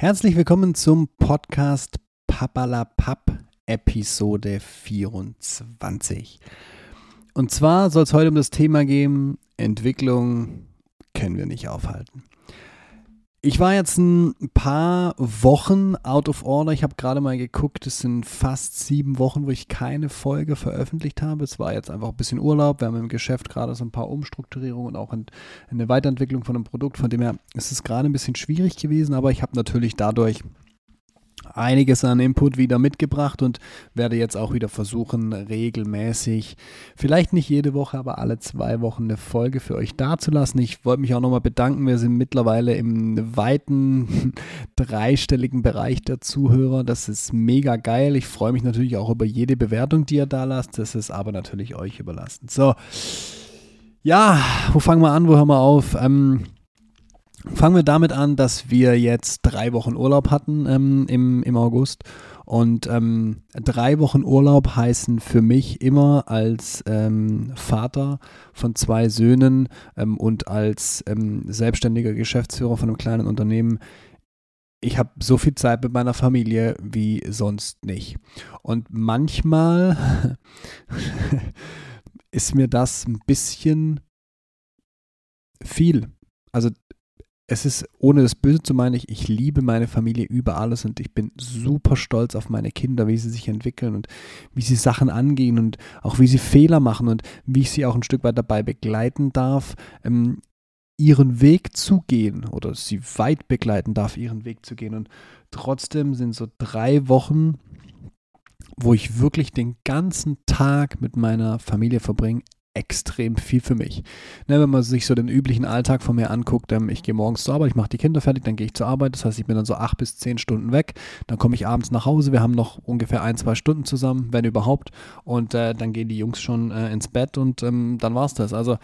Herzlich willkommen zum Podcast Papalapap Episode 24. Und zwar soll es heute um das Thema gehen, Entwicklung können wir nicht aufhalten. Ich war jetzt ein paar Wochen out of order. Ich habe gerade mal geguckt, es sind fast sieben Wochen, wo ich keine Folge veröffentlicht habe. Es war jetzt einfach ein bisschen Urlaub. Wir haben im Geschäft gerade so ein paar Umstrukturierungen und auch eine Weiterentwicklung von einem Produkt. Von dem her ist es gerade ein bisschen schwierig gewesen, aber ich habe natürlich dadurch einiges an Input wieder mitgebracht und werde jetzt auch wieder versuchen, regelmäßig, vielleicht nicht jede Woche, aber alle zwei Wochen eine Folge für euch dazulassen. Ich wollte mich auch nochmal bedanken. Wir sind mittlerweile im weiten dreistelligen Bereich der Zuhörer. Das ist mega geil. Ich freue mich natürlich auch über jede Bewertung, die ihr da lasst. Das ist aber natürlich euch überlassen. So. Ja, wo fangen wir an? Wo hören wir auf? Ähm, Fangen wir damit an, dass wir jetzt drei Wochen Urlaub hatten ähm, im, im August. Und ähm, drei Wochen Urlaub heißen für mich immer als ähm, Vater von zwei Söhnen ähm, und als ähm, selbstständiger Geschäftsführer von einem kleinen Unternehmen, ich habe so viel Zeit mit meiner Familie wie sonst nicht. Und manchmal ist mir das ein bisschen viel. Also es ist, ohne das Böse zu meinen, ich, ich liebe meine Familie über alles und ich bin super stolz auf meine Kinder, wie sie sich entwickeln und wie sie Sachen angehen und auch wie sie Fehler machen und wie ich sie auch ein Stück weit dabei begleiten darf, ähm, ihren Weg zu gehen oder sie weit begleiten darf, ihren Weg zu gehen. Und trotzdem sind so drei Wochen, wo ich wirklich den ganzen Tag mit meiner Familie verbringe, extrem viel für mich. Ne, wenn man sich so den üblichen Alltag von mir anguckt, ähm, ich gehe morgens zur Arbeit, ich mache die Kinder fertig, dann gehe ich zur Arbeit, das heißt, ich bin dann so acht bis zehn Stunden weg, dann komme ich abends nach Hause, wir haben noch ungefähr ein, zwei Stunden zusammen, wenn überhaupt, und äh, dann gehen die Jungs schon äh, ins Bett und ähm, dann es das. Also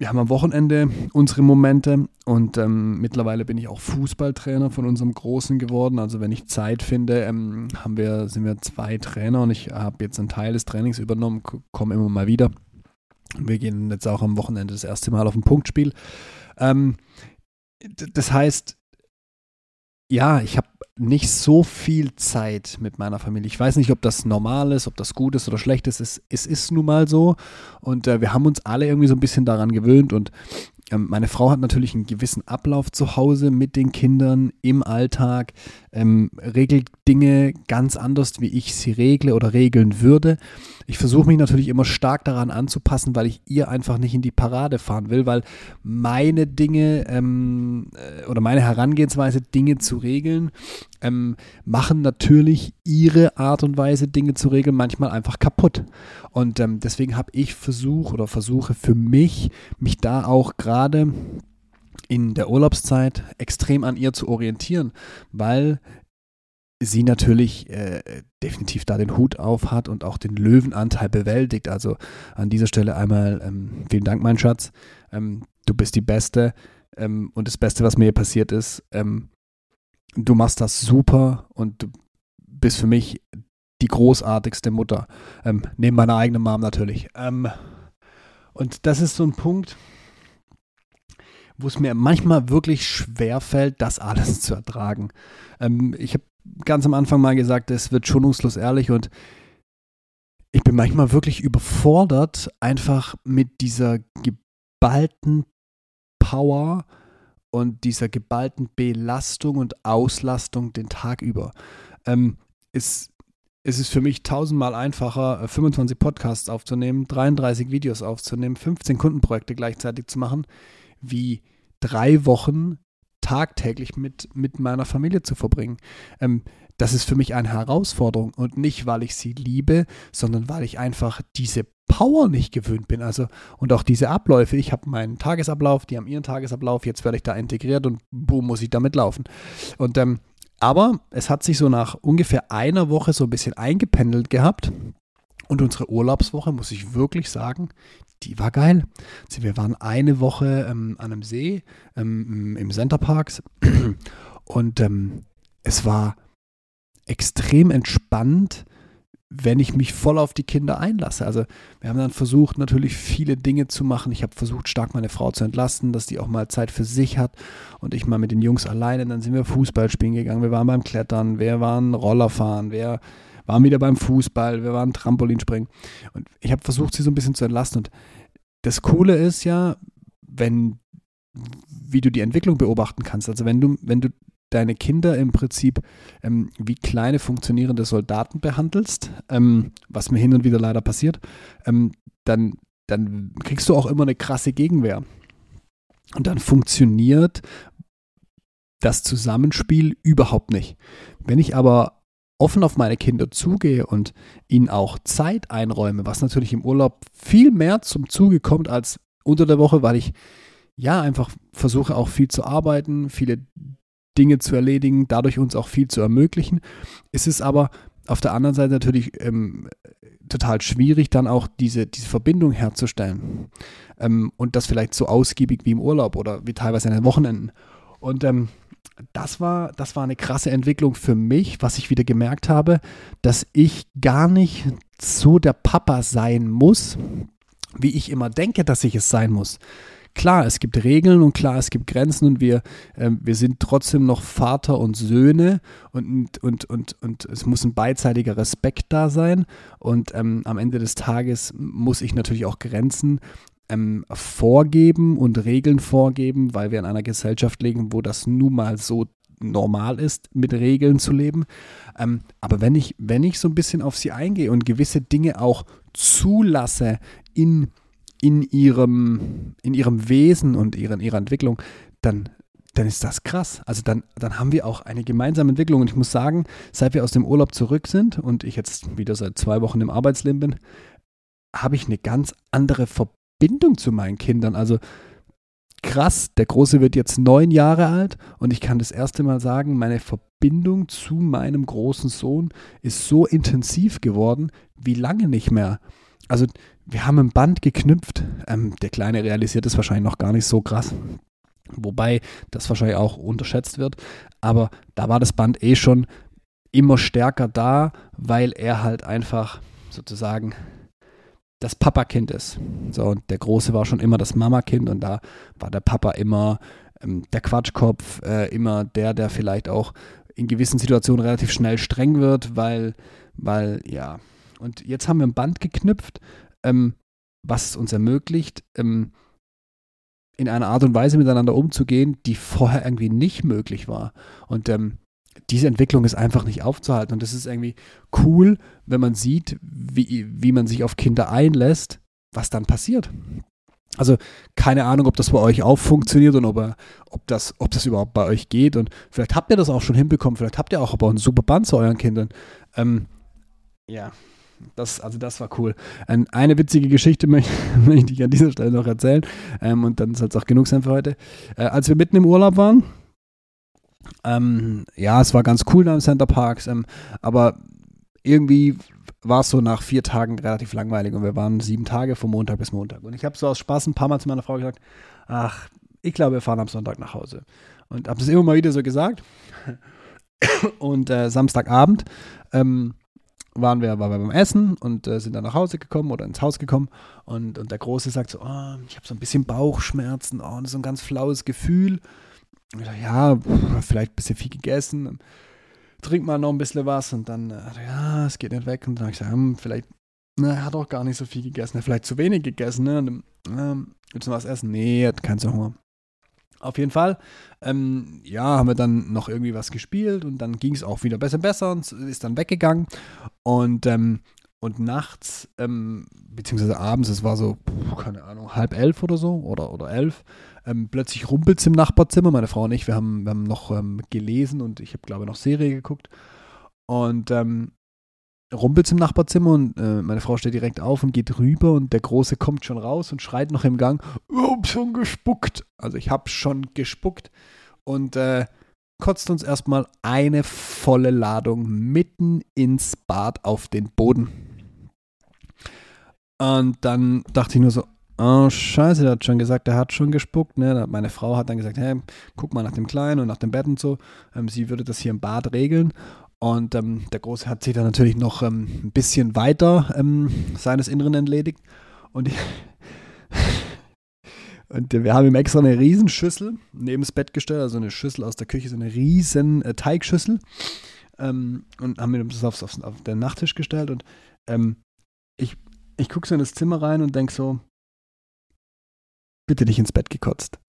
wir haben am Wochenende unsere Momente und ähm, mittlerweile bin ich auch Fußballtrainer von unserem Großen geworden. Also wenn ich Zeit finde, ähm, haben wir, sind wir zwei Trainer und ich habe jetzt einen Teil des Trainings übernommen, komme immer mal wieder. Wir gehen jetzt auch am Wochenende das erste Mal auf ein Punktspiel. Ähm, das heißt, ja, ich habe nicht so viel Zeit mit meiner Familie. Ich weiß nicht, ob das normal ist, ob das gut ist oder schlecht ist. Es, es ist nun mal so. Und äh, wir haben uns alle irgendwie so ein bisschen daran gewöhnt. Und ähm, meine Frau hat natürlich einen gewissen Ablauf zu Hause mit den Kindern im Alltag, ähm, regelt Dinge ganz anders, wie ich sie regle oder regeln würde. Ich versuche mich natürlich immer stark daran anzupassen, weil ich ihr einfach nicht in die Parade fahren will, weil meine Dinge ähm, äh, oder meine Herangehensweise, Dinge zu regeln, ähm, machen natürlich ihre Art und Weise, Dinge zu regeln, manchmal einfach kaputt. Und ähm, deswegen habe ich versucht oder versuche für mich, mich da auch gerade in der Urlaubszeit extrem an ihr zu orientieren, weil sie natürlich äh, definitiv da den Hut auf hat und auch den Löwenanteil bewältigt. Also an dieser Stelle einmal ähm, vielen Dank, mein Schatz. Ähm, du bist die Beste. Ähm, und das Beste, was mir passiert ist, ähm, du machst das super und du bist für mich die großartigste Mutter. Ähm, neben meiner eigenen Mom natürlich. Ähm, und das ist so ein Punkt, wo es mir manchmal wirklich schwer fällt, das alles zu ertragen. Ähm, ich habe ganz am Anfang mal gesagt, es wird schonungslos ehrlich und ich bin manchmal wirklich überfordert, einfach mit dieser geballten Power und dieser geballten Belastung und Auslastung den Tag über. Ähm, es ist für mich tausendmal einfacher, 25 Podcasts aufzunehmen, 33 Videos aufzunehmen, 15 Kundenprojekte gleichzeitig zu machen, wie drei Wochen tagtäglich mit, mit meiner Familie zu verbringen. Ähm, das ist für mich eine Herausforderung und nicht, weil ich sie liebe, sondern weil ich einfach diese Power nicht gewöhnt bin. Also und auch diese Abläufe. Ich habe meinen Tagesablauf, die haben ihren Tagesablauf, jetzt werde ich da integriert und boom, muss ich damit laufen. Und ähm, aber es hat sich so nach ungefähr einer Woche so ein bisschen eingependelt gehabt. Und unsere Urlaubswoche, muss ich wirklich sagen, die war geil. Also wir waren eine Woche ähm, an einem See ähm, im Center Parks und ähm, es war extrem entspannt, wenn ich mich voll auf die Kinder einlasse. Also wir haben dann versucht, natürlich viele Dinge zu machen. Ich habe versucht, stark meine Frau zu entlasten, dass die auch mal Zeit für sich hat und ich mal mit den Jungs alleine. Dann sind wir Fußball spielen gegangen, wir waren beim Klettern, wir waren Rollerfahren, wir waren wieder beim Fußball, wir waren Trampolinspringen. Und ich habe versucht, sie so ein bisschen zu entlasten. Und das Coole ist ja, wenn, wie du die Entwicklung beobachten kannst. Also wenn du, wenn du deine Kinder im Prinzip ähm, wie kleine funktionierende Soldaten behandelst, ähm, was mir hin und wieder leider passiert, ähm, dann, dann kriegst du auch immer eine krasse Gegenwehr. Und dann funktioniert das Zusammenspiel überhaupt nicht. Wenn ich aber offen auf meine Kinder zugehe und ihnen auch Zeit einräume, was natürlich im Urlaub viel mehr zum Zuge kommt als unter der Woche, weil ich ja einfach versuche auch viel zu arbeiten, viele Dinge zu erledigen, dadurch uns auch viel zu ermöglichen. Es ist aber auf der anderen Seite natürlich ähm, total schwierig, dann auch diese, diese Verbindung herzustellen. Ähm, und das vielleicht so ausgiebig wie im Urlaub oder wie teilweise an den Wochenenden. Und ähm, das war, das war eine krasse Entwicklung für mich, was ich wieder gemerkt habe, dass ich gar nicht so der Papa sein muss, wie ich immer denke, dass ich es sein muss. Klar, es gibt Regeln und klar, es gibt Grenzen und wir, äh, wir sind trotzdem noch Vater und Söhne und, und, und, und es muss ein beidseitiger Respekt da sein und ähm, am Ende des Tages muss ich natürlich auch Grenzen ähm, vorgeben und Regeln vorgeben, weil wir in einer Gesellschaft leben, wo das nun mal so normal ist, mit Regeln zu leben. Ähm, aber wenn ich, wenn ich so ein bisschen auf sie eingehe und gewisse Dinge auch zulasse in in ihrem, in ihrem Wesen und ihren, ihrer Entwicklung, dann, dann ist das krass. Also dann, dann haben wir auch eine gemeinsame Entwicklung. Und ich muss sagen, seit wir aus dem Urlaub zurück sind und ich jetzt wieder seit zwei Wochen im Arbeitsleben bin, habe ich eine ganz andere Verbindung zu meinen Kindern. Also krass, der Große wird jetzt neun Jahre alt und ich kann das erste Mal sagen, meine Verbindung zu meinem großen Sohn ist so intensiv geworden wie lange nicht mehr. Also wir haben ein Band geknüpft. Ähm, der Kleine realisiert es wahrscheinlich noch gar nicht so krass. Wobei das wahrscheinlich auch unterschätzt wird. Aber da war das Band eh schon immer stärker da, weil er halt einfach sozusagen das Papakind ist. So, und der Große war schon immer das Mamakind und da war der Papa immer ähm, der Quatschkopf, äh, immer der, der vielleicht auch in gewissen Situationen relativ schnell streng wird, weil, weil, ja. Und jetzt haben wir ein Band geknüpft, ähm, was es uns ermöglicht, ähm, in einer Art und Weise miteinander umzugehen, die vorher irgendwie nicht möglich war. Und ähm, diese Entwicklung ist einfach nicht aufzuhalten. Und das ist irgendwie cool, wenn man sieht, wie, wie man sich auf Kinder einlässt, was dann passiert. Also keine Ahnung, ob das bei euch auch funktioniert und ob, ob, das, ob das überhaupt bei euch geht. Und vielleicht habt ihr das auch schon hinbekommen, vielleicht habt ihr auch aber einen super Band zu euren Kindern. Ähm, ja, das, also das war cool. eine witzige Geschichte möchte, möchte ich an dieser Stelle noch erzählen. Ähm, und dann soll es auch genug sein für heute. Äh, als wir mitten im Urlaub waren, ähm, ja, es war ganz cool da im Center Parks, ähm, aber irgendwie war es so nach vier Tagen relativ langweilig und wir waren sieben Tage von Montag bis Montag. Und ich habe so aus Spaß ein paar Mal zu meiner Frau gesagt, ach, ich glaube, wir fahren am Sonntag nach Hause. Und habe das immer mal wieder so gesagt. Und äh, Samstagabend ähm, waren wir, waren wir beim Essen und äh, sind dann nach Hause gekommen oder ins Haus gekommen und, und der Große sagt so, oh, ich habe so ein bisschen Bauchschmerzen, oh, so ein ganz flaues Gefühl. Ja, vielleicht ein bisschen viel gegessen, trink mal noch ein bisschen was und dann, äh, ja, es geht nicht weg. Und dann habe ich gesagt, hm, vielleicht, na, er hat auch gar nicht so viel gegessen, vielleicht zu wenig gegessen, ne? Und, ähm, willst du was essen? Nee, er hat keinen Hunger. Auf jeden Fall, ähm, ja, haben wir dann noch irgendwie was gespielt und dann ging es auch wieder besser, besser und ist dann weggegangen. Und, ähm, und nachts, ähm, beziehungsweise abends, es war so, keine Ahnung, halb elf oder so oder, oder elf, ähm, plötzlich rumpelt es im Nachbarzimmer. Meine Frau und ich, wir haben, wir haben noch ähm, gelesen und ich habe, glaube ich, noch Serie geguckt. Und ähm, rumpelt im Nachbarzimmer und äh, meine Frau steht direkt auf und geht rüber und der Große kommt schon raus und schreit noch im Gang, ich hab schon gespuckt. Also ich hab schon gespuckt und äh, kotzt uns erstmal eine volle Ladung mitten ins Bad auf den Boden. Und dann dachte ich nur so, oh scheiße, der hat schon gesagt, der hat schon gespuckt. Ne? Meine Frau hat dann gesagt, hey, guck mal nach dem Kleinen und nach dem Bett und so. Ähm, sie würde das hier im Bad regeln. Und ähm, der Große hat sich dann natürlich noch ähm, ein bisschen weiter ähm, seines Inneren entledigt. Und, ich, und wir haben ihm extra eine Riesenschüssel neben das Bett gestellt, also eine Schüssel aus der Küche, so eine riesen äh, Teigschüssel. Ähm, und haben ihm das aufs, aufs, auf den Nachttisch gestellt. Und ähm, ich, ich gucke so in das Zimmer rein und denke so, bitte nicht ins Bett gekotzt.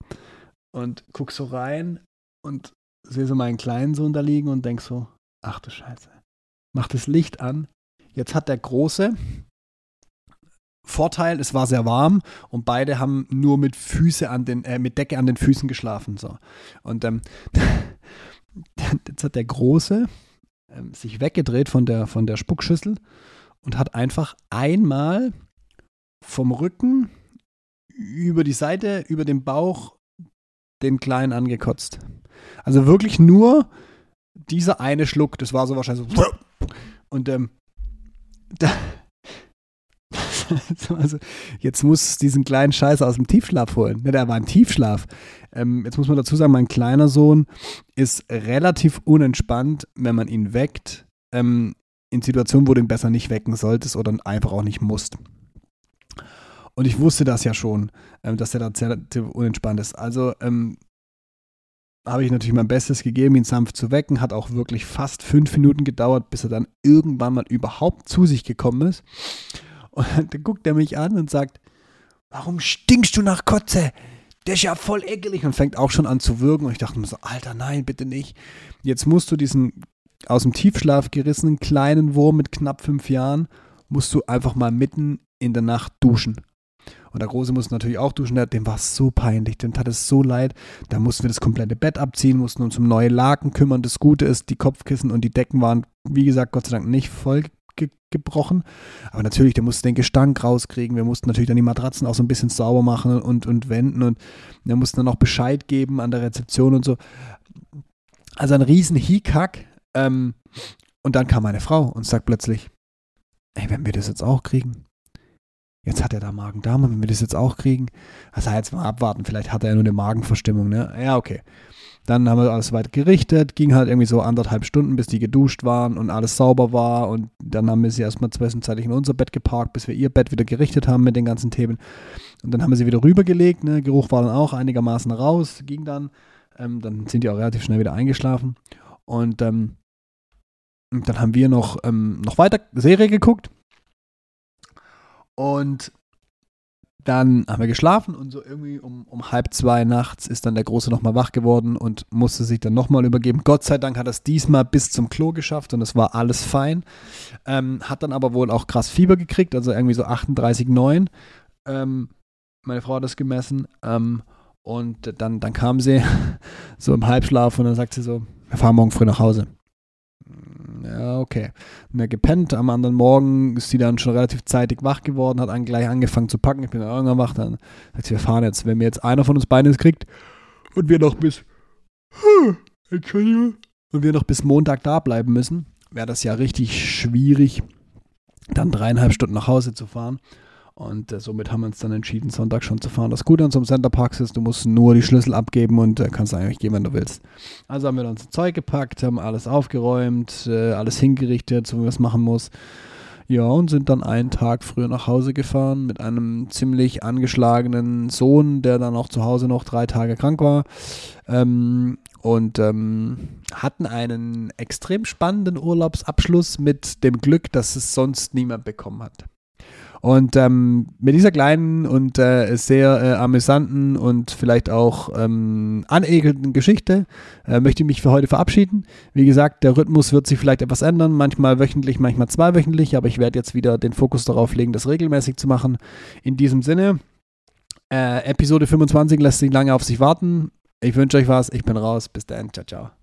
Und guck so rein und sehe so meinen kleinen Sohn da liegen und denk so, ach du Scheiße. Mach das Licht an. Jetzt hat der Große Vorteil, es war sehr warm und beide haben nur mit Füße an den, äh, mit Decke an den Füßen geschlafen. So. Und ähm, jetzt hat der Große ähm, sich weggedreht von der, von der Spuckschüssel und hat einfach einmal vom Rücken über die Seite, über den Bauch den Kleinen angekotzt. Also wirklich nur dieser eine Schluck, das war so wahrscheinlich so. Und ähm, da, also jetzt muss diesen kleinen Scheiß aus dem Tiefschlaf holen. Ne, der war im Tiefschlaf. Ähm, jetzt muss man dazu sagen, mein kleiner Sohn ist relativ unentspannt, wenn man ihn weckt. Ähm, in Situationen, wo du ihn besser nicht wecken solltest oder einfach auch nicht musst. Und ich wusste das ja schon, ähm, dass er da sehr unentspannt ist. Also ähm, habe ich natürlich mein Bestes gegeben, ihn sanft zu wecken. Hat auch wirklich fast fünf Minuten gedauert, bis er dann irgendwann mal überhaupt zu sich gekommen ist. Und dann guckt er mich an und sagt, warum stinkst du nach Kotze? Der ist ja voll ekelig und fängt auch schon an zu würgen. Und ich dachte mir so, Alter, nein, bitte nicht. Jetzt musst du diesen aus dem Tiefschlaf gerissenen kleinen Wurm mit knapp fünf Jahren, musst du einfach mal mitten in der Nacht duschen. Und der Große musste natürlich auch duschen, dem war es so peinlich, dem tat es so leid. Da mussten wir das komplette Bett abziehen, mussten uns um neue Laken kümmern. Das Gute ist, die Kopfkissen und die Decken waren, wie gesagt, Gott sei Dank nicht voll ge gebrochen. Aber natürlich, der musste den Gestank rauskriegen. Wir mussten natürlich dann die Matratzen auch so ein bisschen sauber machen und, und wenden und wir mussten dann auch Bescheid geben an der Rezeption und so. Also ein riesen Hickhack. Ähm, und dann kam meine Frau und sagt plötzlich, ey, wenn wir das jetzt auch kriegen, Jetzt hat er da Magen-Darm, wenn wir das jetzt auch kriegen. Also jetzt mal abwarten, vielleicht hat er ja nur eine Magenverstimmung, ne? Ja, okay. Dann haben wir alles weit gerichtet, ging halt irgendwie so anderthalb Stunden, bis die geduscht waren und alles sauber war. Und dann haben wir sie erstmal zwischenzeitlich in unser Bett geparkt, bis wir ihr Bett wieder gerichtet haben mit den ganzen Themen. Und dann haben wir sie wieder rübergelegt, ne? Geruch war dann auch einigermaßen raus, ging dann. Ähm, dann sind die auch relativ schnell wieder eingeschlafen. Und ähm, dann haben wir noch, ähm, noch weiter Serie geguckt und dann haben wir geschlafen und so irgendwie um, um halb zwei nachts ist dann der Große nochmal wach geworden und musste sich dann nochmal übergeben. Gott sei Dank hat er es diesmal bis zum Klo geschafft und es war alles fein. Ähm, hat dann aber wohl auch krass Fieber gekriegt, also irgendwie so 38,9. Ähm, meine Frau hat das gemessen. Ähm, und dann, dann kam sie so im Halbschlaf und dann sagt sie so, wir fahren morgen früh nach Hause ja, okay. Mehr gepennt. Am anderen Morgen ist sie dann schon relativ zeitig wach geworden, hat dann gleich angefangen zu packen. Ich bin dann irgendwann wach. Dann sagt sie, wir fahren jetzt. Wenn mir jetzt einer von uns beiden es kriegt und wir noch bis, Entschuldigung, und wir noch bis Montag da bleiben müssen, wäre das ja richtig schwierig, dann dreieinhalb Stunden nach Hause zu fahren. Und äh, somit haben wir uns dann entschieden, Sonntag schon zu fahren. Das Gute an so einem Centerpark ist, du musst nur die Schlüssel abgeben und äh, kannst eigentlich gehen, wenn du willst. Also haben wir dann unser Zeug gepackt, haben alles aufgeräumt, äh, alles hingerichtet, so wie man es machen muss. Ja, und sind dann einen Tag früher nach Hause gefahren mit einem ziemlich angeschlagenen Sohn, der dann auch zu Hause noch drei Tage krank war. Ähm, und ähm, hatten einen extrem spannenden Urlaubsabschluss mit dem Glück, dass es sonst niemand bekommen hat. Und ähm, mit dieser kleinen und äh, sehr äh, amüsanten und vielleicht auch ähm, anekelnden Geschichte äh, möchte ich mich für heute verabschieden. Wie gesagt, der Rhythmus wird sich vielleicht etwas ändern, manchmal wöchentlich, manchmal zweiwöchentlich, aber ich werde jetzt wieder den Fokus darauf legen, das regelmäßig zu machen. In diesem Sinne, äh, Episode 25 lässt sich lange auf sich warten. Ich wünsche euch was, ich bin raus, bis dann, ciao, ciao.